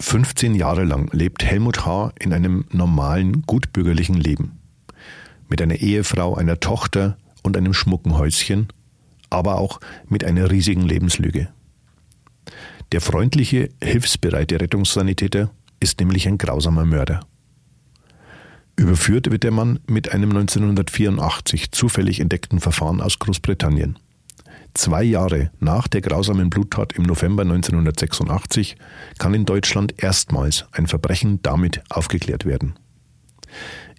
15 Jahre lang lebt Helmut H. in einem normalen, gutbürgerlichen Leben. Mit einer Ehefrau, einer Tochter und einem schmucken Häuschen, aber auch mit einer riesigen Lebenslüge. Der freundliche, hilfsbereite Rettungssanitäter ist nämlich ein grausamer Mörder. Überführt wird der Mann mit einem 1984 zufällig entdeckten Verfahren aus Großbritannien. Zwei Jahre nach der grausamen Bluttat im November 1986 kann in Deutschland erstmals ein Verbrechen damit aufgeklärt werden.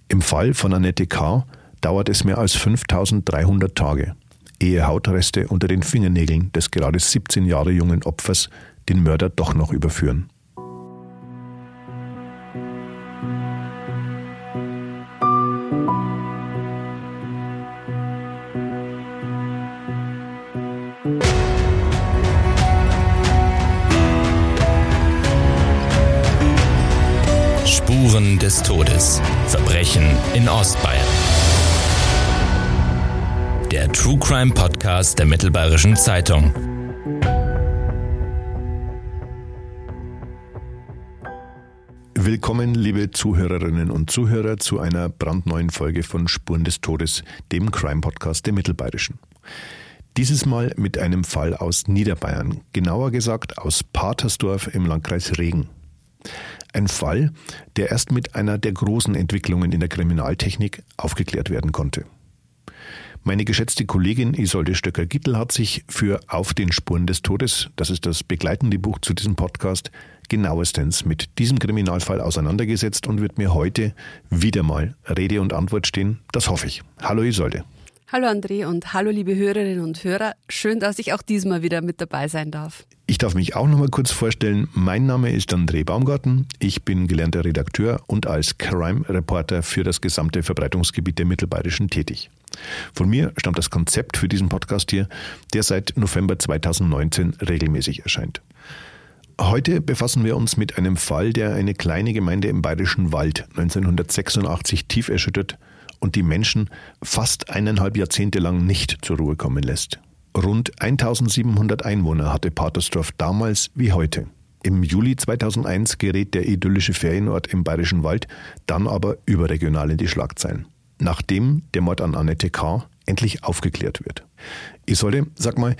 Im Fall von Annette K. dauert es mehr als 5300 Tage, ehe Hautreste unter den Fingernägeln des gerade 17 Jahre jungen Opfers den Mörder doch noch überführen. Spuren des Todes. Verbrechen in Ostbayern. Der True Crime Podcast der Mittelbayerischen Zeitung. Willkommen, liebe Zuhörerinnen und Zuhörer, zu einer brandneuen Folge von Spuren des Todes, dem Crime Podcast der Mittelbayerischen. Dieses Mal mit einem Fall aus Niederbayern, genauer gesagt aus Patersdorf im Landkreis Regen. Ein Fall, der erst mit einer der großen Entwicklungen in der Kriminaltechnik aufgeklärt werden konnte. Meine geschätzte Kollegin Isolde Stöcker-Gittel hat sich für Auf den Spuren des Todes, das ist das begleitende Buch zu diesem Podcast, genauestens mit diesem Kriminalfall auseinandergesetzt und wird mir heute wieder mal Rede und Antwort stehen. Das hoffe ich. Hallo Isolde. Hallo André und hallo liebe Hörerinnen und Hörer. Schön, dass ich auch diesmal wieder mit dabei sein darf. Ich darf mich auch noch mal kurz vorstellen. Mein Name ist André Baumgarten. Ich bin gelernter Redakteur und als Crime Reporter für das gesamte Verbreitungsgebiet der Mittelbayerischen tätig. Von mir stammt das Konzept für diesen Podcast hier, der seit November 2019 regelmäßig erscheint. Heute befassen wir uns mit einem Fall, der eine kleine Gemeinde im Bayerischen Wald 1986 tief erschüttert und die Menschen fast eineinhalb Jahrzehnte lang nicht zur Ruhe kommen lässt. Rund 1700 Einwohner hatte Patersdorf damals wie heute. Im Juli 2001 gerät der idyllische Ferienort im Bayerischen Wald dann aber überregional in die Schlagzeilen. Nachdem der Mord an Annette K. endlich aufgeklärt wird. Isolde, sag mal,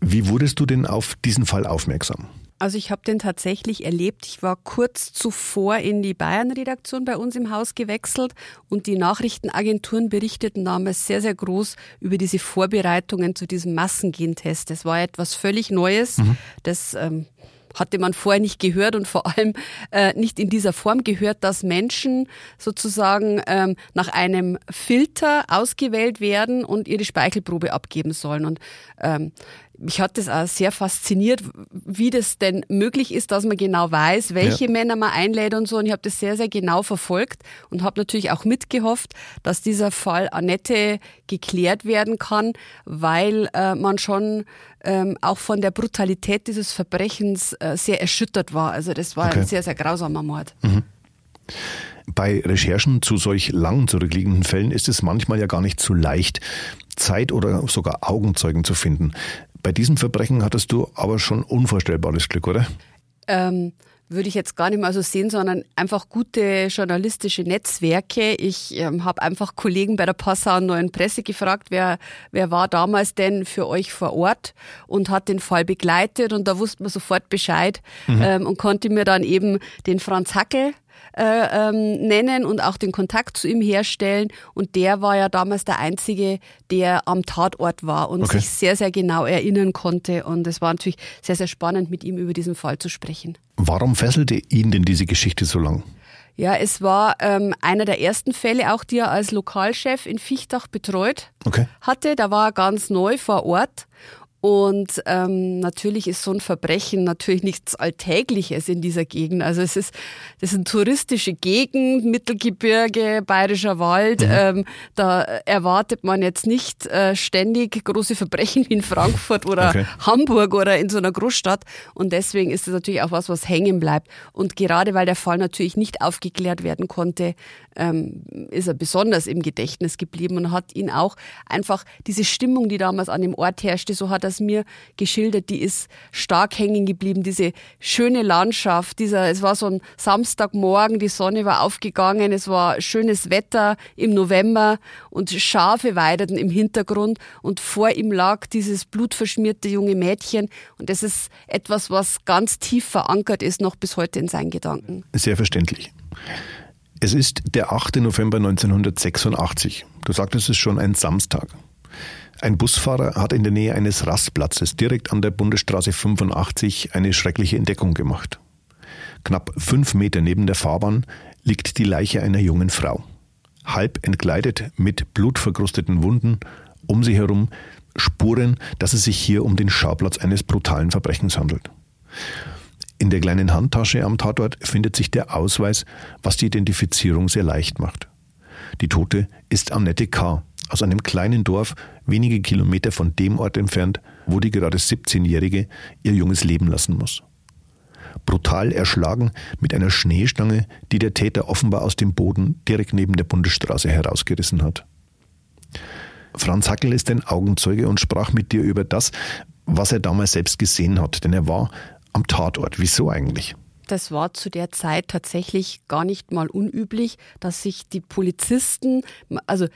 wie wurdest du denn auf diesen Fall aufmerksam? Also ich habe den tatsächlich erlebt. Ich war kurz zuvor in die Bayern-Redaktion bei uns im Haus gewechselt und die Nachrichtenagenturen berichteten damals sehr, sehr groß über diese Vorbereitungen zu diesem Massengentest. Das war etwas völlig Neues. Mhm. Das ähm, hatte man vorher nicht gehört und vor allem äh, nicht in dieser Form gehört, dass Menschen sozusagen ähm, nach einem Filter ausgewählt werden und ihre Speichelprobe abgeben sollen. Und ähm, mich hat das auch sehr fasziniert, wie das denn möglich ist, dass man genau weiß, welche ja. Männer man einlädt und so. Und ich habe das sehr, sehr genau verfolgt und habe natürlich auch mitgehofft, dass dieser Fall Annette geklärt werden kann, weil äh, man schon ähm, auch von der Brutalität dieses Verbrechens äh, sehr erschüttert war. Also das war okay. ein sehr, sehr grausamer Mord. Mhm. Bei Recherchen zu solch lang zurückliegenden Fällen ist es manchmal ja gar nicht so leicht, Zeit oder sogar Augenzeugen zu finden. Bei diesem Verbrechen hattest du aber schon unvorstellbares Glück, oder? Ähm, würde ich jetzt gar nicht mal so sehen, sondern einfach gute journalistische Netzwerke. Ich ähm, habe einfach Kollegen bei der Passau Neuen Presse gefragt, wer, wer war damals denn für euch vor Ort und hat den Fall begleitet und da wusste man sofort Bescheid mhm. ähm, und konnte mir dann eben den Franz Hackel äh, ähm, nennen und auch den Kontakt zu ihm herstellen. Und der war ja damals der Einzige, der am Tatort war und okay. sich sehr, sehr genau erinnern konnte. Und es war natürlich sehr, sehr spannend, mit ihm über diesen Fall zu sprechen. Warum fesselte ihn denn diese Geschichte so lang? Ja, es war ähm, einer der ersten Fälle, auch die er als Lokalchef in Fichtach betreut okay. hatte. Da war er ganz neu vor Ort und ähm, natürlich ist so ein Verbrechen natürlich nichts Alltägliches in dieser Gegend. Also es ist, das ist eine touristische Gegend, Mittelgebirge, Bayerischer Wald. Mhm. Ähm, da erwartet man jetzt nicht äh, ständig große Verbrechen wie in Frankfurt oder okay. Hamburg oder in so einer Großstadt. Und deswegen ist es natürlich auch was, was hängen bleibt. Und gerade weil der Fall natürlich nicht aufgeklärt werden konnte, ähm, ist er besonders im Gedächtnis geblieben und hat ihn auch einfach diese Stimmung, die damals an dem Ort herrschte, so hat er damals mir geschildert, die ist stark hängen geblieben. Diese schöne Landschaft, dieser, es war so ein Samstagmorgen, die Sonne war aufgegangen, es war schönes Wetter im November und Schafe weideten im Hintergrund und vor ihm lag dieses blutverschmierte junge Mädchen und das ist etwas, was ganz tief verankert ist, noch bis heute in seinen Gedanken. Sehr verständlich. Es ist der 8. November 1986. Du sagtest es schon, ein Samstag. Ein Busfahrer hat in der Nähe eines Rastplatzes direkt an der Bundesstraße 85 eine schreckliche Entdeckung gemacht. Knapp fünf Meter neben der Fahrbahn liegt die Leiche einer jungen Frau. Halb entkleidet mit blutverkrusteten Wunden, um sie herum Spuren, dass es sich hier um den Schauplatz eines brutalen Verbrechens handelt. In der kleinen Handtasche am Tatort findet sich der Ausweis, was die Identifizierung sehr leicht macht. Die Tote ist Annette K. aus einem kleinen Dorf wenige Kilometer von dem Ort entfernt, wo die gerade 17-Jährige ihr junges Leben lassen muss. Brutal erschlagen mit einer Schneestange, die der Täter offenbar aus dem Boden direkt neben der Bundesstraße herausgerissen hat. Franz Hackel ist ein Augenzeuge und sprach mit dir über das, was er damals selbst gesehen hat, denn er war am Tatort. Wieso eigentlich? Das war zu der Zeit tatsächlich gar nicht mal unüblich, dass sich die Polizisten, also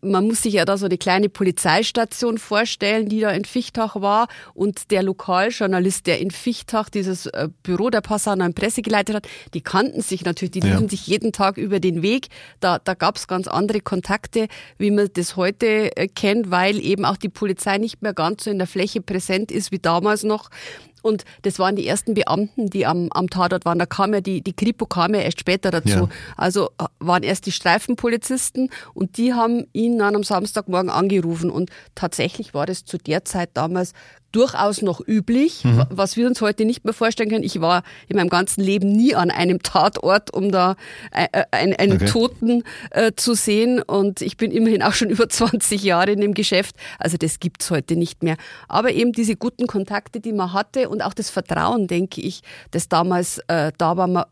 man muss sich ja da so eine kleine Polizeistation vorstellen, die da in Fichtach war und der Lokaljournalist, der in Fichtach dieses äh, Büro der Passauer in Presse geleitet hat, die kannten sich natürlich, die liefen ja. sich jeden Tag über den Weg. Da, da gab es ganz andere Kontakte, wie man das heute äh, kennt, weil eben auch die Polizei nicht mehr ganz so in der Fläche präsent ist wie damals noch. Und das waren die ersten Beamten, die am, am Tatort waren. Da kam ja die, die Kripo kam ja erst später dazu. Ja. Also äh, waren erst die Streifenpolizisten und die haben ihn dann am Samstagmorgen angerufen. Und tatsächlich war das zu der Zeit damals durchaus noch üblich, mhm. was wir uns heute nicht mehr vorstellen können. Ich war in meinem ganzen Leben nie an einem Tatort, um da äh, äh, einen, einen okay. Toten äh, zu sehen. Und ich bin immerhin auch schon über 20 Jahre in dem Geschäft. Also das gibt's heute nicht mehr. Aber eben diese guten Kontakte, die man hatte und auch das Vertrauen, denke ich, das damals äh, da war. Man,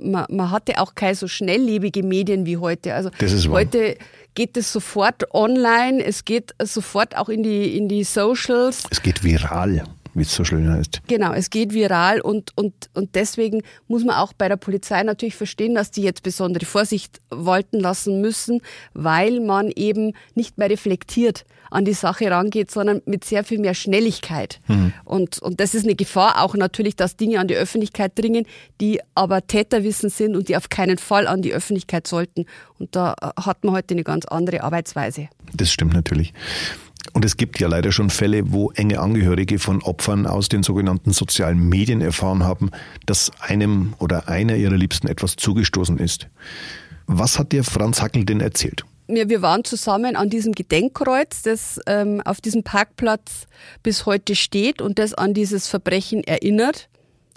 man, man hatte auch keine so schnelllebige Medien wie heute. Also heute geht es sofort online, es geht sofort auch in die, in die Socials. Es geht viral wie es so schön heißt. Genau, es geht viral und, und, und deswegen muss man auch bei der Polizei natürlich verstehen, dass die jetzt besondere Vorsicht walten lassen müssen, weil man eben nicht mehr reflektiert an die Sache rangeht, sondern mit sehr viel mehr Schnelligkeit. Mhm. Und, und das ist eine Gefahr auch natürlich, dass Dinge an die Öffentlichkeit dringen, die aber Täterwissen sind und die auf keinen Fall an die Öffentlichkeit sollten. Und da hat man heute eine ganz andere Arbeitsweise. Das stimmt natürlich. Und es gibt ja leider schon Fälle, wo enge Angehörige von Opfern aus den sogenannten sozialen Medien erfahren haben, dass einem oder einer ihrer Liebsten etwas zugestoßen ist. Was hat dir Franz Hackel denn erzählt? wir, wir waren zusammen an diesem Gedenkkreuz, das ähm, auf diesem Parkplatz bis heute steht und das an dieses Verbrechen erinnert.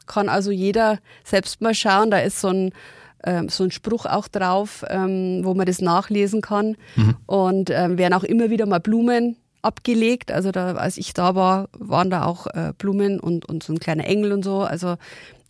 Kann also jeder selbst mal schauen. Da ist so ein, ähm, so ein Spruch auch drauf, ähm, wo man das nachlesen kann. Mhm. Und ähm, werden auch immer wieder mal Blumen abgelegt. Also da, als ich da war, waren da auch äh, Blumen und, und so ein kleiner Engel und so. Also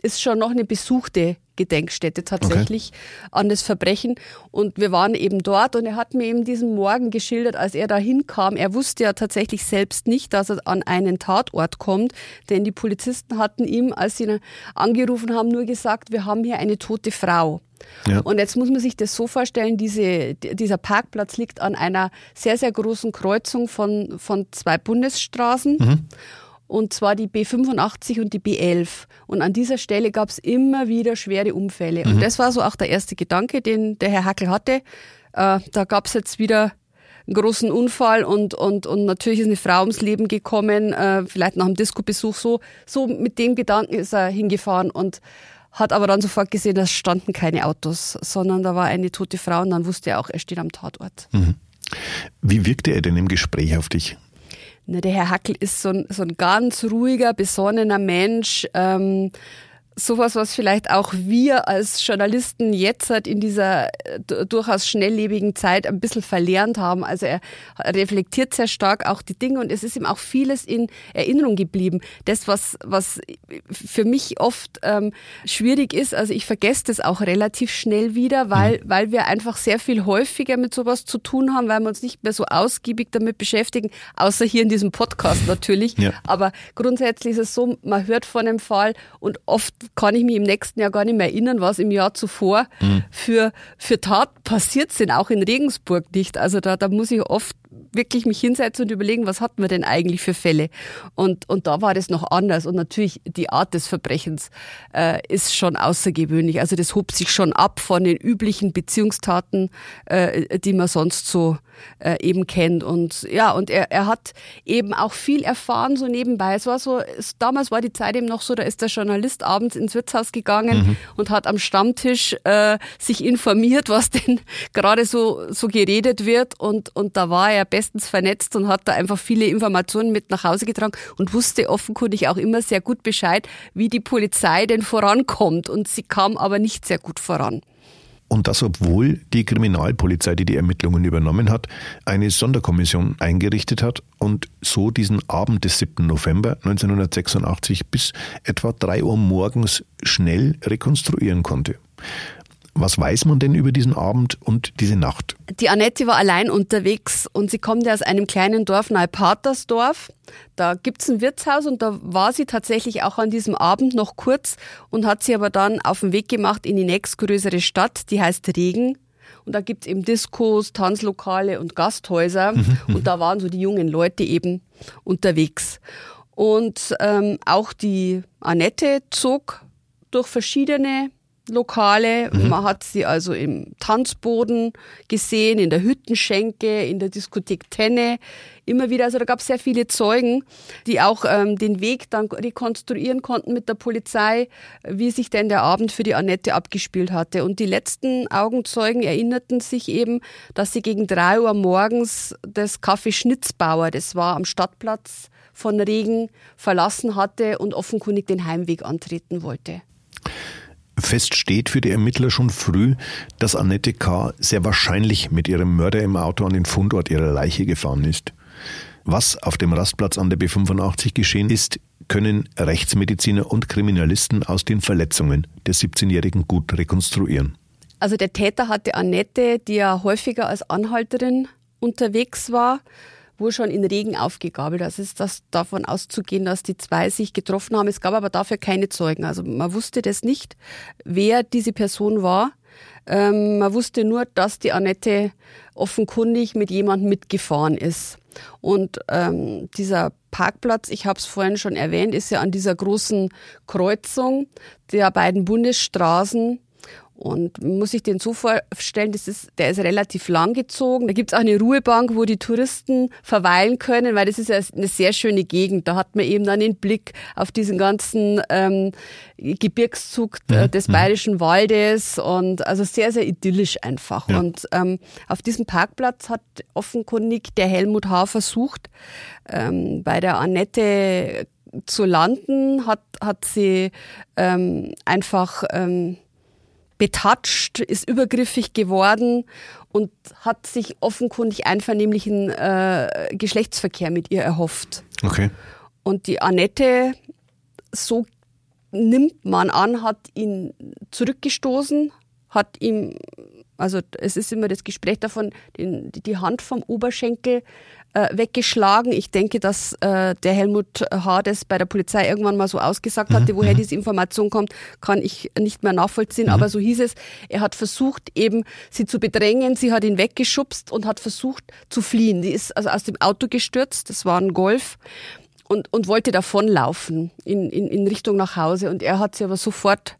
ist schon noch eine besuchte Gedenkstätte tatsächlich okay. an das Verbrechen. Und wir waren eben dort und er hat mir eben diesen Morgen geschildert, als er da hinkam. Er wusste ja tatsächlich selbst nicht, dass er an einen Tatort kommt, denn die Polizisten hatten ihm, als sie ihn angerufen haben, nur gesagt, wir haben hier eine tote Frau. Ja. Und jetzt muss man sich das so vorstellen, diese, dieser Parkplatz liegt an einer sehr, sehr großen Kreuzung von, von zwei Bundesstraßen. Mhm und zwar die B85 und die B11. Und an dieser Stelle gab es immer wieder schwere Unfälle. Mhm. Und das war so auch der erste Gedanke, den der Herr Hackel hatte. Äh, da gab es jetzt wieder einen großen Unfall und, und, und natürlich ist eine Frau ums Leben gekommen, äh, vielleicht nach einem Disco-Besuch. So, so mit dem Gedanken ist er hingefahren und hat aber dann sofort gesehen, da standen keine Autos, sondern da war eine tote Frau und dann wusste er auch, er steht am Tatort. Mhm. Wie wirkte er denn im Gespräch auf dich? Ne, der Herr Hackel ist so ein, so ein ganz ruhiger, besonnener Mensch. Ähm, sowas, was vielleicht auch wir als Journalisten jetzt halt in dieser äh, durchaus schnelllebigen Zeit ein bisschen verlernt haben. Also er reflektiert sehr stark auch die Dinge und es ist ihm auch vieles in Erinnerung geblieben. Das, was, was für mich oft ähm, schwierig ist, also ich vergesse das auch relativ schnell wieder, weil, mhm. weil wir einfach sehr viel häufiger mit sowas zu tun haben, weil wir uns nicht mehr so ausgiebig damit beschäftigen, außer hier in diesem Podcast natürlich. Ja. Aber grundsätzlich ist es so, man hört von einem Fall und oft kann ich mich im nächsten Jahr gar nicht mehr erinnern, was im Jahr zuvor mhm. für, für Taten passiert sind, auch in Regensburg nicht. Also da, da muss ich oft wirklich mich hinsetzen und überlegen, was hatten wir denn eigentlich für Fälle? Und, und da war das noch anders. Und natürlich die Art des Verbrechens äh, ist schon außergewöhnlich. Also das hob sich schon ab von den üblichen Beziehungstaten, äh, die man sonst so äh, eben kennt. Und ja, und er, er hat eben auch viel erfahren so nebenbei. Es war so, es, damals war die Zeit eben noch so, da ist der Journalist abends ins Wirtshaus gegangen mhm. und hat am Stammtisch äh, sich informiert, was denn gerade so, so geredet wird. Und, und da war er bestens vernetzt und hat da einfach viele Informationen mit nach Hause getragen und wusste offenkundig auch immer sehr gut Bescheid, wie die Polizei denn vorankommt. Und sie kam aber nicht sehr gut voran. Und das, obwohl die Kriminalpolizei, die die Ermittlungen übernommen hat, eine Sonderkommission eingerichtet hat und so diesen Abend des 7. November 1986 bis etwa 3 Uhr morgens schnell rekonstruieren konnte. Was weiß man denn über diesen Abend und diese Nacht? Die Annette war allein unterwegs und sie kommt ja aus einem kleinen Dorf nahe Patersdorf. Da gibt's ein Wirtshaus und da war sie tatsächlich auch an diesem Abend noch kurz und hat sie aber dann auf den Weg gemacht in die nächstgrößere Stadt, die heißt Regen. Und da gibt's eben Diskos, Tanzlokale und Gasthäuser. Mhm. und da waren so die jungen Leute eben unterwegs. Und ähm, auch die Annette zog durch verschiedene Lokale. Mhm. Man hat sie also im Tanzboden gesehen, in der Hüttenschenke, in der Diskothek Tenne. Immer wieder, also da gab es sehr viele Zeugen, die auch ähm, den Weg dann rekonstruieren konnten mit der Polizei, wie sich denn der Abend für die Annette abgespielt hatte. Und die letzten Augenzeugen erinnerten sich eben, dass sie gegen drei Uhr morgens das Café Schnitzbauer, das war am Stadtplatz von Regen, verlassen hatte und offenkundig den Heimweg antreten wollte. Fest steht für die Ermittler schon früh, dass Annette K. sehr wahrscheinlich mit ihrem Mörder im Auto an den Fundort ihrer Leiche gefahren ist. Was auf dem Rastplatz an der B85 geschehen ist, können Rechtsmediziner und Kriminalisten aus den Verletzungen der 17-Jährigen gut rekonstruieren. Also der Täter hatte Annette, die ja häufiger als Anhalterin unterwegs war, wohl schon in Regen aufgegabelt. Also ist das davon auszugehen, dass die zwei sich getroffen haben. Es gab aber dafür keine Zeugen. Also man wusste das nicht, wer diese Person war. Ähm, man wusste nur, dass die Annette offenkundig mit jemandem mitgefahren ist. Und ähm, dieser Parkplatz, ich habe es vorhin schon erwähnt, ist ja an dieser großen Kreuzung der beiden Bundesstraßen und muss sich den so vorstellen, das ist, der ist relativ lang gezogen. Da gibt's auch eine Ruhebank, wo die Touristen verweilen können, weil das ist ja eine sehr schöne Gegend. Da hat man eben dann den Blick auf diesen ganzen ähm, Gebirgszug mhm. des mhm. Bayerischen Waldes und also sehr, sehr idyllisch einfach. Ja. Und ähm, auf diesem Parkplatz hat offenkundig der Helmut H. versucht, ähm, bei der Annette zu landen, hat, hat sie ähm, einfach... Ähm, betatscht, ist übergriffig geworden und hat sich offenkundig einvernehmlichen äh, Geschlechtsverkehr mit ihr erhofft. Okay. Und die Annette, so nimmt man an, hat ihn zurückgestoßen, hat ihm, also es ist immer das Gespräch davon, den, die Hand vom Oberschenkel äh, weggeschlagen. Ich denke, dass äh, der Helmut H. das bei der Polizei irgendwann mal so ausgesagt hatte. Mhm. Woher mhm. diese Information kommt, kann ich nicht mehr nachvollziehen. Mhm. Aber so hieß es, er hat versucht, eben sie zu bedrängen. Sie hat ihn weggeschubst und hat versucht zu fliehen. Die ist also aus dem Auto gestürzt. Das war ein Golf. Und, und wollte davonlaufen in, in, in Richtung nach Hause. Und er hat sie aber sofort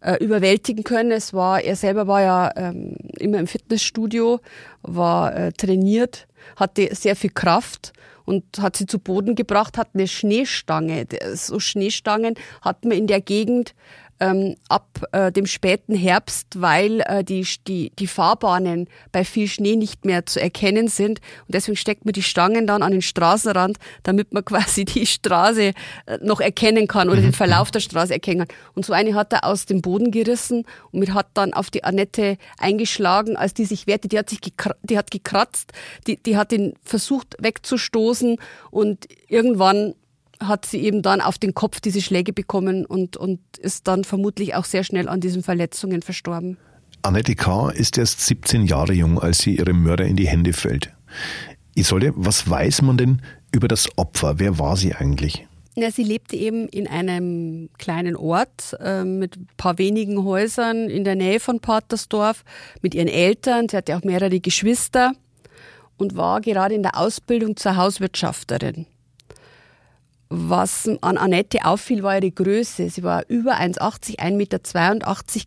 äh, überwältigen können. Es war, er selber war ja ähm, immer im Fitnessstudio, war äh, trainiert hatte sehr viel Kraft und hat sie zu Boden gebracht, hat eine Schneestange. So Schneestangen hat man in der Gegend ähm, ab äh, dem späten Herbst, weil äh, die, die, die Fahrbahnen bei viel Schnee nicht mehr zu erkennen sind. Und deswegen steckt man die Stangen dann an den Straßenrand, damit man quasi die Straße äh, noch erkennen kann oder den mhm. Verlauf der Straße erkennen kann. Und so eine hat er aus dem Boden gerissen und mit hat dann auf die Annette eingeschlagen, als die sich wehrte. Die hat sich die hat gekratzt, die, die hat ihn versucht wegzustoßen und irgendwann hat sie eben dann auf den Kopf diese Schläge bekommen und, und ist dann vermutlich auch sehr schnell an diesen Verletzungen verstorben. Annette K. ist erst 17 Jahre jung, als sie ihrem Mörder in die Hände fällt. Isolde, was weiß man denn über das Opfer? Wer war sie eigentlich? Ja, sie lebte eben in einem kleinen Ort äh, mit ein paar wenigen Häusern in der Nähe von Patersdorf mit ihren Eltern. Sie hatte auch mehrere Geschwister und war gerade in der Ausbildung zur Hauswirtschafterin. Was an Annette auffiel, war ihre Größe. Sie war über 1,80, 1,82 Meter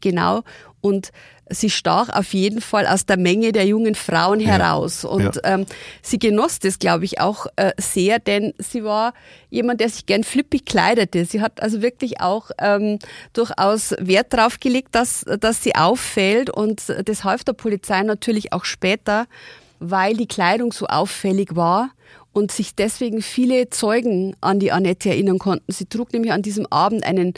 genau und sie stach auf jeden Fall aus der Menge der jungen Frauen ja. heraus. Und ja. ähm, sie genoss das, glaube ich, auch äh, sehr, denn sie war jemand, der sich gern flippig kleidete. Sie hat also wirklich auch ähm, durchaus Wert darauf gelegt, dass, dass sie auffällt und das half der Polizei natürlich auch später, weil die Kleidung so auffällig war und sich deswegen viele Zeugen an die Annette erinnern konnten. Sie trug nämlich an diesem Abend einen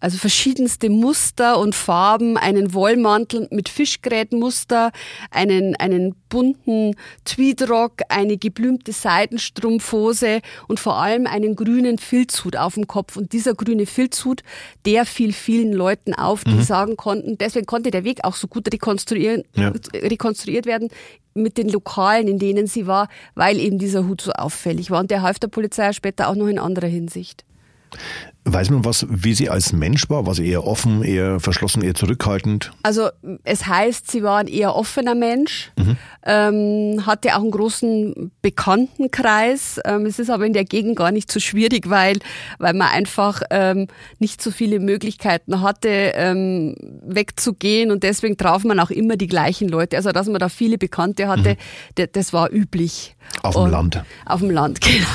also verschiedenste Muster und Farben, einen Wollmantel mit Fischgrätmuster, einen, einen bunten Tweedrock, eine geblümte Seidenstrumpfhose und vor allem einen grünen Filzhut auf dem Kopf. Und dieser grüne Filzhut, der fiel vielen Leuten auf, die mhm. sagen konnten, deswegen konnte der Weg auch so gut rekonstruieren, ja. rekonstruiert werden mit den Lokalen, in denen sie war, weil eben dieser Hut so auffällig war. Und der half der Polizei später auch noch in anderer Hinsicht. Weiß man was, wie sie als Mensch war? War sie eher offen, eher verschlossen, eher zurückhaltend? Also es heißt, sie war ein eher offener Mensch, mhm. ähm, hatte auch einen großen Bekanntenkreis. Ähm, es ist aber in der Gegend gar nicht so schwierig, weil, weil man einfach ähm, nicht so viele Möglichkeiten hatte, ähm, wegzugehen und deswegen traf man auch immer die gleichen Leute. Also dass man da viele Bekannte hatte, mhm. das war üblich. Auf dem Land. Auf dem Land, genau.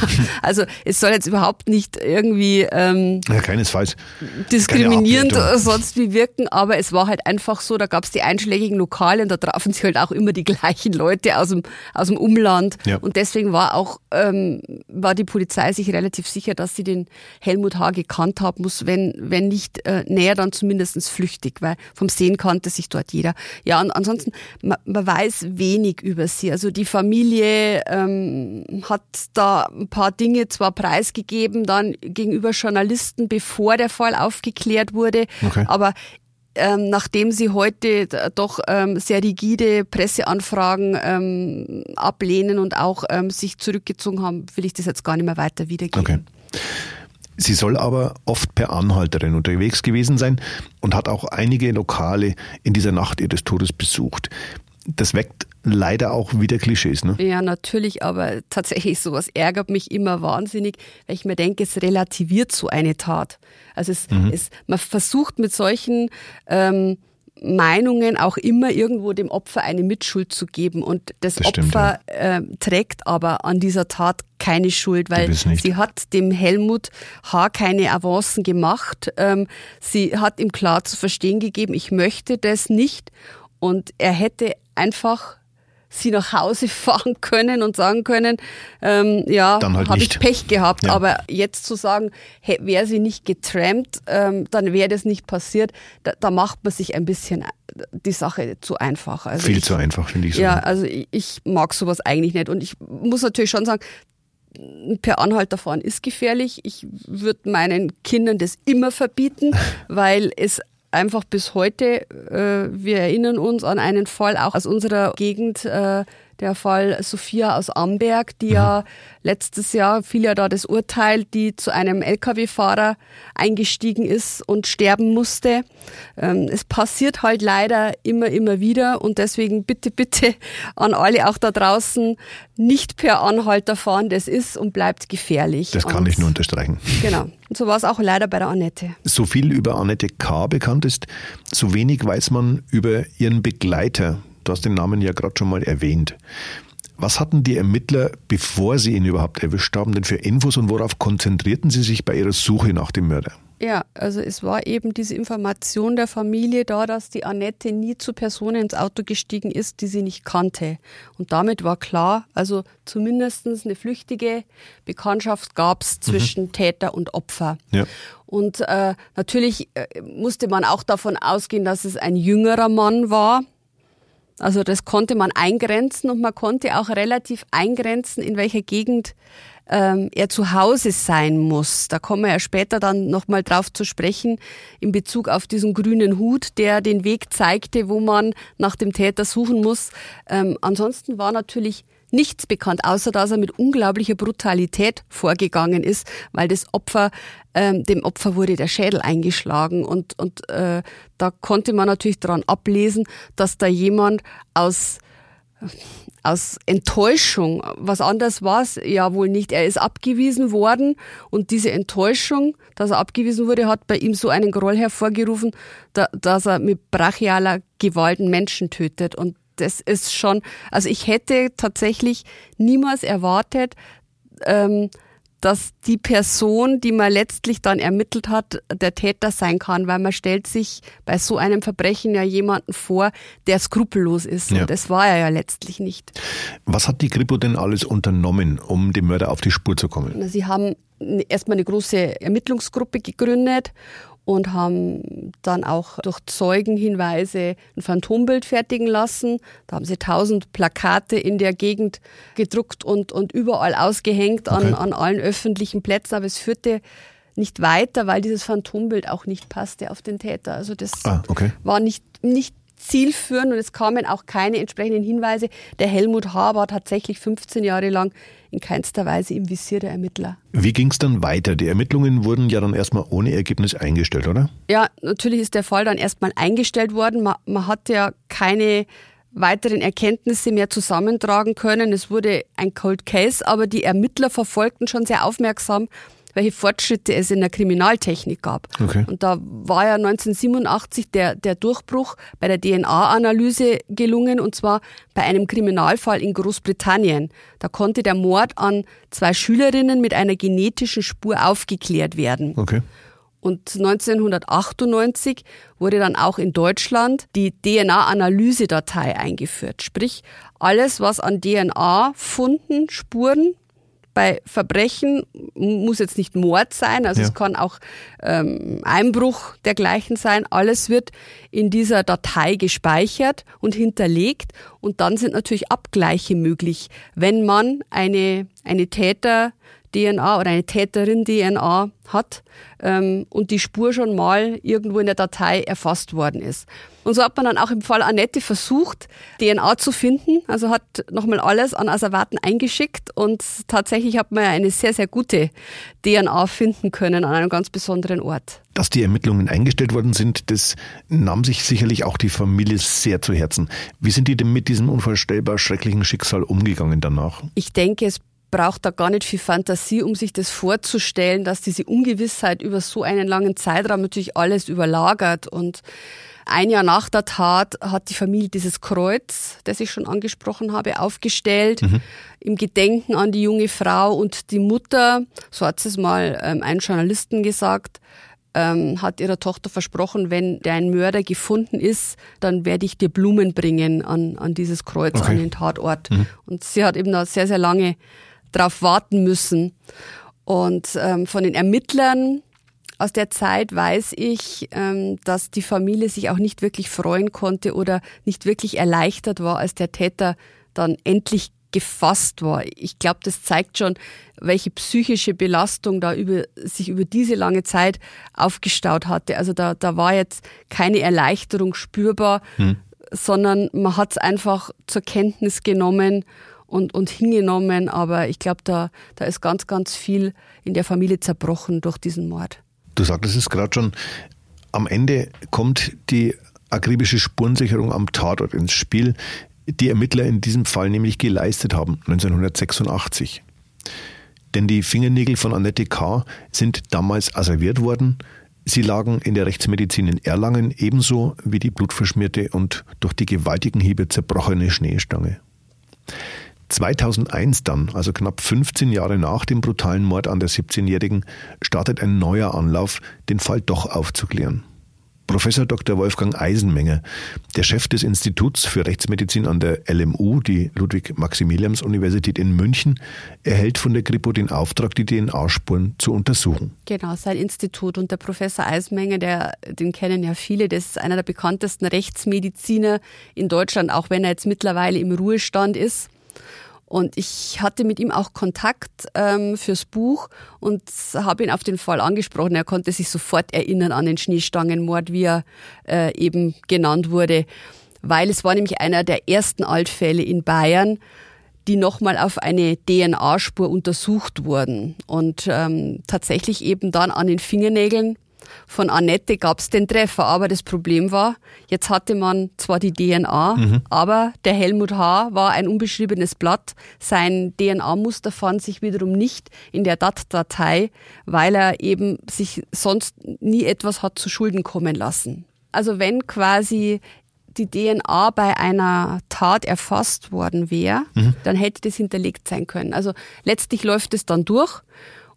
Also es soll jetzt überhaupt nicht irgendwie ähm, ja, keinesfalls. diskriminierend oder sonst wie wirken, aber es war halt einfach so, da gab es die einschlägigen Lokale und da trafen sich halt auch immer die gleichen Leute aus dem, aus dem Umland. Ja. Und deswegen war auch ähm, war die Polizei sich relativ sicher, dass sie den Helmut H. gekannt haben muss, wenn, wenn nicht äh, näher, dann zumindest flüchtig, weil vom Sehen kannte sich dort jeder. Ja, und ansonsten, man, man weiß wenig über sie. Also die Familie ähm, hat da ein paar Dinge zwar preisgegeben, dann gegenüber Journalisten, bevor der Fall aufgeklärt wurde, okay. aber ähm, nachdem sie heute doch ähm, sehr rigide Presseanfragen ähm, ablehnen und auch ähm, sich zurückgezogen haben, will ich das jetzt gar nicht mehr weiter wiedergeben. Okay. Sie soll aber oft per Anhalterin unterwegs gewesen sein und hat auch einige Lokale in dieser Nacht ihres Todes besucht. Das weckt leider auch wieder Klischees, ne? Ja, natürlich, aber tatsächlich sowas ärgert mich immer wahnsinnig, weil ich mir denke, es relativiert so eine Tat. Also es, mhm. es man versucht mit solchen ähm, Meinungen auch immer irgendwo dem Opfer eine Mitschuld zu geben. Und das, das Opfer stimmt, ja. äh, trägt aber an dieser Tat keine Schuld, weil sie hat dem Helmut H. keine Avancen gemacht. Ähm, sie hat ihm klar zu verstehen gegeben, ich möchte das nicht. Und er hätte einfach sie nach Hause fahren können und sagen können, ähm, ja, halt habe ich Pech gehabt. Ja. Aber jetzt zu sagen, hey, wäre sie nicht getrampt, ähm, dann wäre das nicht passiert, da, da, macht man sich ein bisschen die Sache zu einfach. Also Viel ich, zu einfach, finde ich so. Ja, also ich, ich mag sowas eigentlich nicht. Und ich muss natürlich schon sagen, per Anhalter fahren ist gefährlich. Ich würde meinen Kindern das immer verbieten, weil es einfach bis heute, äh, wir erinnern uns an einen Fall auch aus unserer Gegend, äh, der Fall Sophia aus Amberg, die mhm. ja letztes Jahr fiel ja da das Urteil, die zu einem Lkw-Fahrer eingestiegen ist und sterben musste. Ähm, es passiert halt leider immer, immer wieder und deswegen bitte, bitte an alle auch da draußen nicht per Anhalter fahren. Das ist und bleibt gefährlich. Das kann und, ich nur unterstreichen. Genau. Und so war es auch leider bei der Annette. So viel über Annette K. bekannt ist, so wenig weiß man über ihren Begleiter, Du hast den Namen ja gerade schon mal erwähnt. Was hatten die Ermittler, bevor sie ihn überhaupt erwischt haben, denn für Infos und worauf konzentrierten sie sich bei ihrer Suche nach dem Mörder? Ja, also es war eben diese Information der Familie da, dass die Annette nie zu Personen ins Auto gestiegen ist, die sie nicht kannte. Und damit war klar, also zumindest eine flüchtige Bekanntschaft gab es mhm. zwischen mhm. Täter und Opfer. Ja. Und äh, natürlich äh, musste man auch davon ausgehen, dass es ein jüngerer Mann war. Also das konnte man eingrenzen und man konnte auch relativ eingrenzen, in welcher Gegend ähm, er zu Hause sein muss. Da kommen wir ja später dann nochmal drauf zu sprechen in Bezug auf diesen grünen Hut, der den Weg zeigte, wo man nach dem Täter suchen muss. Ähm, ansonsten war natürlich nichts bekannt, außer dass er mit unglaublicher Brutalität vorgegangen ist, weil das Opfer, ähm, dem Opfer wurde der Schädel eingeschlagen und, und äh, da konnte man natürlich daran ablesen, dass da jemand aus aus Enttäuschung. Was anderes war es ja wohl nicht. Er ist abgewiesen worden und diese Enttäuschung, dass er abgewiesen wurde, hat bei ihm so einen Groll hervorgerufen, da, dass er mit brachialer Gewalt Menschen tötet. Und das ist schon, also ich hätte tatsächlich niemals erwartet, ähm, dass die Person, die man letztlich dann ermittelt hat, der Täter sein kann, weil man stellt sich bei so einem Verbrechen ja jemanden vor, der skrupellos ist. Ja. Und das war er ja letztlich nicht. Was hat die Kripo denn alles unternommen, um dem Mörder auf die Spur zu kommen? Sie haben erstmal eine große Ermittlungsgruppe gegründet und haben dann auch durch Zeugenhinweise ein Phantombild fertigen lassen. Da haben sie tausend Plakate in der Gegend gedruckt und, und überall ausgehängt an, okay. an allen öffentlichen Plätzen, aber es führte nicht weiter, weil dieses Phantombild auch nicht passte auf den Täter. Also das ah, okay. war nicht, nicht zielführend und es kamen auch keine entsprechenden Hinweise. Der Helmut H. war tatsächlich 15 Jahre lang in keinster Weise im Visier der Ermittler. Wie ging es dann weiter? Die Ermittlungen wurden ja dann erstmal ohne Ergebnis eingestellt, oder? Ja, natürlich ist der Fall dann erstmal eingestellt worden. Man, man hat ja keine weiteren Erkenntnisse mehr zusammentragen können. Es wurde ein Cold Case, aber die Ermittler verfolgten schon sehr aufmerksam, welche Fortschritte es in der Kriminaltechnik gab. Okay. Und da war ja 1987 der, der Durchbruch bei der DNA-Analyse gelungen, und zwar bei einem Kriminalfall in Großbritannien. Da konnte der Mord an zwei Schülerinnen mit einer genetischen Spur aufgeklärt werden. Okay. Und 1998 wurde dann auch in Deutschland die DNA-Analysedatei eingeführt. Sprich, alles, was an DNA-Funden, Spuren bei Verbrechen muss jetzt nicht Mord sein, also ja. es kann auch ähm, Einbruch dergleichen sein. Alles wird in dieser Datei gespeichert und hinterlegt und dann sind natürlich Abgleiche möglich, wenn man eine, eine Täter DNA oder eine Täterin DNA hat ähm, und die Spur schon mal irgendwo in der Datei erfasst worden ist. Und so hat man dann auch im Fall Annette versucht, DNA zu finden. Also hat nochmal alles an Asservaten eingeschickt und tatsächlich hat man eine sehr, sehr gute DNA finden können an einem ganz besonderen Ort. Dass die Ermittlungen eingestellt worden sind, das nahm sich sicherlich auch die Familie sehr zu Herzen. Wie sind die denn mit diesem unvorstellbar schrecklichen Schicksal umgegangen danach? Ich denke, es braucht da gar nicht viel Fantasie, um sich das vorzustellen, dass diese Ungewissheit über so einen langen Zeitraum natürlich alles überlagert. Und ein Jahr nach der Tat hat die Familie dieses Kreuz, das ich schon angesprochen habe, aufgestellt, mhm. im Gedenken an die junge Frau und die Mutter, so hat es mal ähm, ein Journalisten gesagt, ähm, hat ihrer Tochter versprochen, wenn dein Mörder gefunden ist, dann werde ich dir Blumen bringen an, an dieses Kreuz, okay. an den Tatort. Mhm. Und sie hat eben da sehr, sehr lange drauf warten müssen. Und ähm, von den Ermittlern aus der Zeit weiß ich, ähm, dass die Familie sich auch nicht wirklich freuen konnte oder nicht wirklich erleichtert war, als der Täter dann endlich gefasst war. Ich glaube, das zeigt schon, welche psychische Belastung da über, sich über diese lange Zeit aufgestaut hatte. Also da, da war jetzt keine Erleichterung spürbar, hm. sondern man hat es einfach zur Kenntnis genommen und, und hingenommen. Aber ich glaube, da, da ist ganz, ganz viel in der Familie zerbrochen durch diesen Mord. Du sagtest es gerade schon, am Ende kommt die akribische Spurensicherung am Tatort ins Spiel, die Ermittler in diesem Fall nämlich geleistet haben, 1986. Denn die Fingernägel von Annette K. sind damals asserviert worden. Sie lagen in der Rechtsmedizin in Erlangen ebenso wie die blutverschmierte und durch die gewaltigen Hiebe zerbrochene Schneestange. 2001 dann, also knapp 15 Jahre nach dem brutalen Mord an der 17-Jährigen, startet ein neuer Anlauf, den Fall doch aufzuklären. Professor Dr. Wolfgang Eisenmenger, der Chef des Instituts für Rechtsmedizin an der LMU, die Ludwig-Maximilians-Universität in München, erhält von der Kripo den Auftrag, die DNA-Spuren zu untersuchen. Genau, sein Institut. Und der Professor Eisenmenger, der, den kennen ja viele, das ist einer der bekanntesten Rechtsmediziner in Deutschland, auch wenn er jetzt mittlerweile im Ruhestand ist. Und ich hatte mit ihm auch Kontakt ähm, fürs Buch und habe ihn auf den Fall angesprochen. Er konnte sich sofort erinnern an den Schneestangenmord, wie er äh, eben genannt wurde, weil es war nämlich einer der ersten Altfälle in Bayern, die nochmal auf eine DNA-Spur untersucht wurden und ähm, tatsächlich eben dann an den Fingernägeln von Annette gab es den Treffer, aber das Problem war, jetzt hatte man zwar die DNA, mhm. aber der Helmut H. war ein unbeschriebenes Blatt. Sein DNA-Muster fand sich wiederum nicht in der DAT-Datei, weil er eben sich sonst nie etwas hat zu Schulden kommen lassen. Also wenn quasi die DNA bei einer Tat erfasst worden wäre, mhm. dann hätte das hinterlegt sein können. Also letztlich läuft es dann durch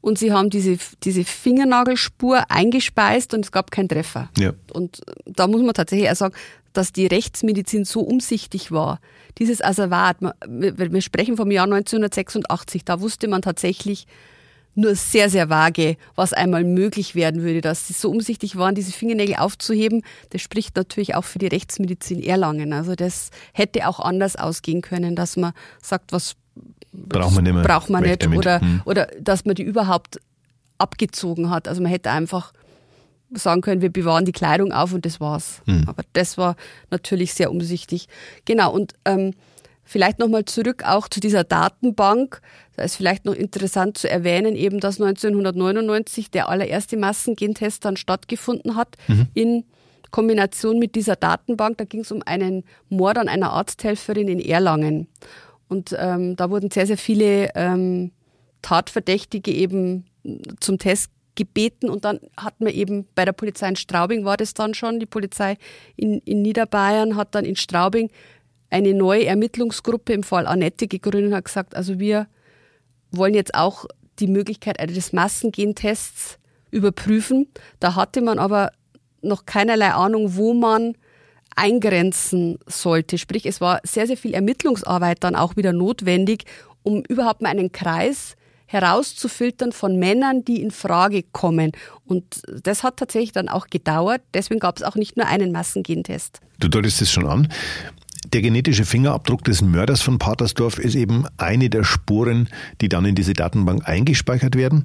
und sie haben diese, diese Fingernagelspur eingespeist und es gab keinen Treffer. Ja. Und da muss man tatsächlich auch sagen, dass die Rechtsmedizin so umsichtig war. Dieses Asservat, wir sprechen vom Jahr 1986, da wusste man tatsächlich nur sehr, sehr vage, was einmal möglich werden würde. Dass sie so umsichtig waren, diese Fingernägel aufzuheben, das spricht natürlich auch für die Rechtsmedizin Erlangen. Also das hätte auch anders ausgehen können, dass man sagt, was braucht man nicht mehr. Braucht man nicht. Oder, hm. oder dass man die überhaupt abgezogen hat. Also man hätte einfach sagen können, wir bewahren die Kleidung auf und das war's. Hm. Aber das war natürlich sehr umsichtig. Genau, und ähm, vielleicht nochmal zurück auch zu dieser Datenbank. Da ist vielleicht noch interessant zu erwähnen, eben dass 1999 der allererste Massengentest dann stattgefunden hat mhm. in Kombination mit dieser Datenbank. Da ging es um einen Mord an einer Arzthelferin in Erlangen. Und ähm, da wurden sehr, sehr viele ähm, Tatverdächtige eben zum Test gebeten und dann hat man eben bei der Polizei in Straubing war das dann schon, die Polizei in, in Niederbayern hat dann in Straubing eine neue Ermittlungsgruppe im Fall Annette gegründet und hat gesagt, also wir wollen jetzt auch die Möglichkeit eines Massengentests überprüfen. Da hatte man aber noch keinerlei Ahnung, wo man eingrenzen sollte. Sprich, es war sehr, sehr viel Ermittlungsarbeit dann auch wieder notwendig, um überhaupt mal einen Kreis herauszufiltern von Männern, die in Frage kommen. Und das hat tatsächlich dann auch gedauert. Deswegen gab es auch nicht nur einen Massengentest. Du deutest es schon an. Der genetische Fingerabdruck des Mörders von Patersdorf ist eben eine der Spuren, die dann in diese Datenbank eingespeichert werden.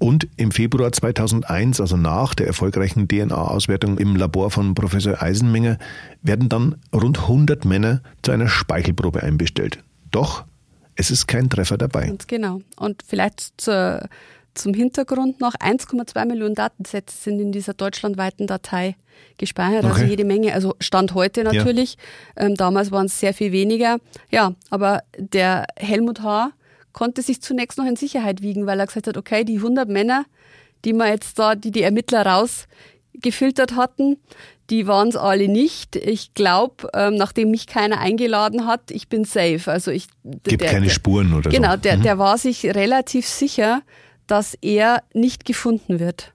Und im Februar 2001, also nach der erfolgreichen DNA-Auswertung im Labor von Professor Eisenmenger, werden dann rund 100 Männer zu einer Speichelprobe einbestellt. Doch es ist kein Treffer dabei. Ganz genau. Und vielleicht zur, zum Hintergrund noch, 1,2 Millionen Datensätze sind in dieser deutschlandweiten Datei gespeichert, also okay. also jede Menge, also Stand heute natürlich. Ja. Ähm, damals waren es sehr viel weniger. Ja, aber der Helmut H., konnte sich zunächst noch in Sicherheit wiegen, weil er gesagt hat, okay, die 100 Männer, die man jetzt da, die die Ermittler rausgefiltert hatten, die waren es alle nicht. Ich glaube, ähm, nachdem mich keiner eingeladen hat, ich bin safe. Also ich gibt der, keine der, Spuren oder genau, so. Genau, der, mhm. der war sich relativ sicher, dass er nicht gefunden wird.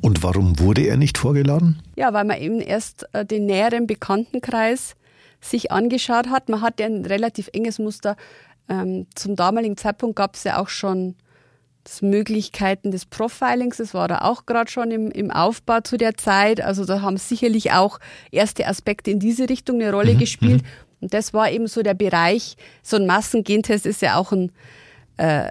Und warum wurde er nicht vorgeladen? Ja, weil man eben erst äh, den näheren Bekanntenkreis sich angeschaut hat. Man hat ja ein relativ enges Muster ähm, zum damaligen Zeitpunkt gab es ja auch schon Möglichkeiten des Profilings. Das war da auch gerade schon im, im Aufbau zu der Zeit. Also da haben sicherlich auch erste Aspekte in diese Richtung eine Rolle mhm. gespielt. Mhm. Und das war eben so der Bereich. So ein Massengentest ist ja auch ein, äh,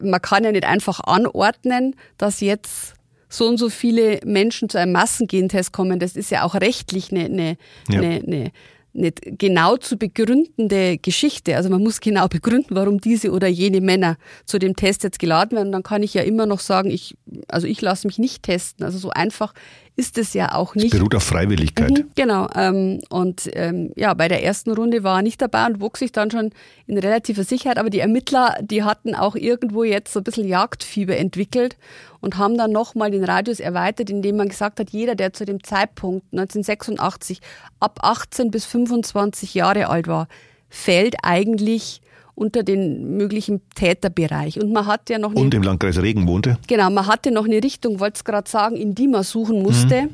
man kann ja nicht einfach anordnen, dass jetzt so und so viele Menschen zu einem Massengentest kommen. Das ist ja auch rechtlich eine, eine, ja. eine, eine nicht genau zu begründende Geschichte. Also man muss genau begründen, warum diese oder jene Männer zu dem Test jetzt geladen werden. dann kann ich ja immer noch sagen, ich, also ich lasse mich nicht testen. Also so einfach ist es ja auch nicht. Es beruht auf Freiwilligkeit. Mhm, genau. Ähm, und ähm, ja, bei der ersten Runde war er nicht dabei und wuchs sich dann schon in relativer Sicherheit. Aber die Ermittler, die hatten auch irgendwo jetzt so ein bisschen Jagdfieber entwickelt und haben dann nochmal den Radius erweitert, indem man gesagt hat, jeder, der zu dem Zeitpunkt 1986 ab 18 bis 25 Jahre alt war, fällt eigentlich unter den möglichen Täterbereich. Und man hat ja noch eine, Und im Landkreis Regen wohnte? Genau, man hatte noch eine Richtung, wollte es gerade sagen, in die man suchen musste. Mhm.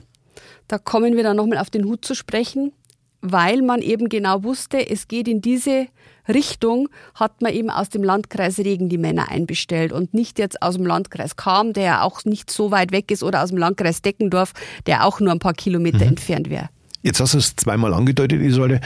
Da kommen wir dann nochmal auf den Hut zu sprechen, weil man eben genau wusste, es geht in diese Richtung, hat man eben aus dem Landkreis Regen die Männer einbestellt und nicht jetzt aus dem Landkreis Kam, der ja auch nicht so weit weg ist, oder aus dem Landkreis Deckendorf, der auch nur ein paar Kilometer mhm. entfernt wäre. Jetzt hast du es zweimal angedeutet, Isolde.